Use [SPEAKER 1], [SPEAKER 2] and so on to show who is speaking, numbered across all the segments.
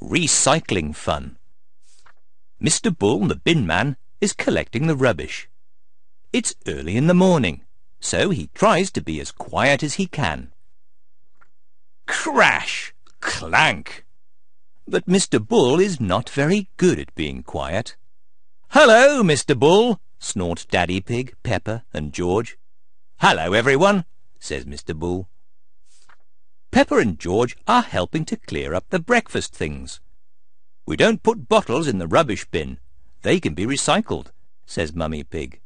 [SPEAKER 1] Recycling fun. Mr. Bull, the bin man, is collecting the rubbish. It's early in the morning, so he tries to be as quiet as he can. Crash! Clank! But Mr. Bull is not very good at being quiet. Hello, Mr. Bull, snort Daddy Pig, Peppa and George. Hello, everyone, says Mr. Bull. Peppa and George are helping to clear up the breakfast things. We don't put bottles in the rubbish bin. They can be recycled, says Mummy Pig.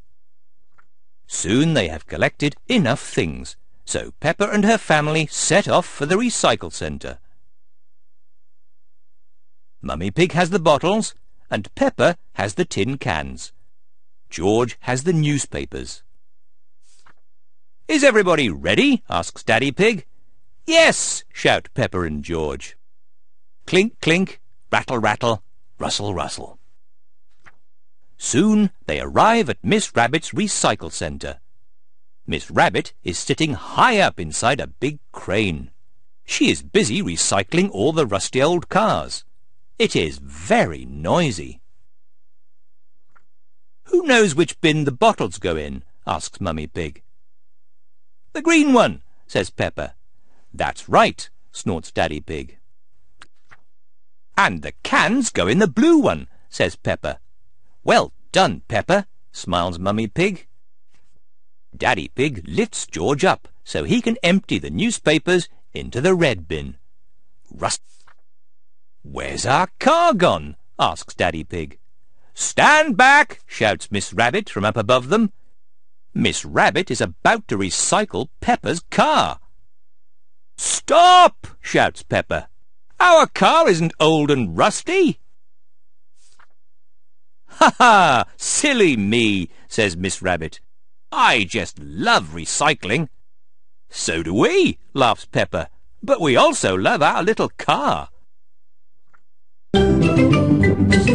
[SPEAKER 1] Soon they have collected enough things, so Peppa and her family set off for the recycle centre. Mummy Pig has the bottles, and Peppa has the tin cans. George has the newspapers. Is everybody ready? asks Daddy Pig. Yes, shout Peppa and George. Clink, clink, rattle, rattle, rustle, rustle. Soon they arrive at Miss Rabbit's recycle centre. Miss Rabbit is sitting high up inside a big crane. She is busy recycling all the rusty old cars. It is very noisy. Who knows which bin the bottles go in? asks Mummy Pig. The green one, says Peppa. That's right, snorts Daddy Pig. And the cans go in the blue one, says Peppa. Well done, Peppa, smiles Mummy Pig. Daddy Pig lifts George up so he can empty the newspapers into the red bin. Rust. Where's our car gone? asks Daddy Pig. Stand back, shouts Miss Rabbit from up above them. Miss Rabbit is about to recycle Peppa's car. Stop! shouts Peppa. Our car isn't old and rusty. Ha ha! Silly me, says Miss Rabbit. I just love recycling. So do we, laughs Peppa. But we also love our little car.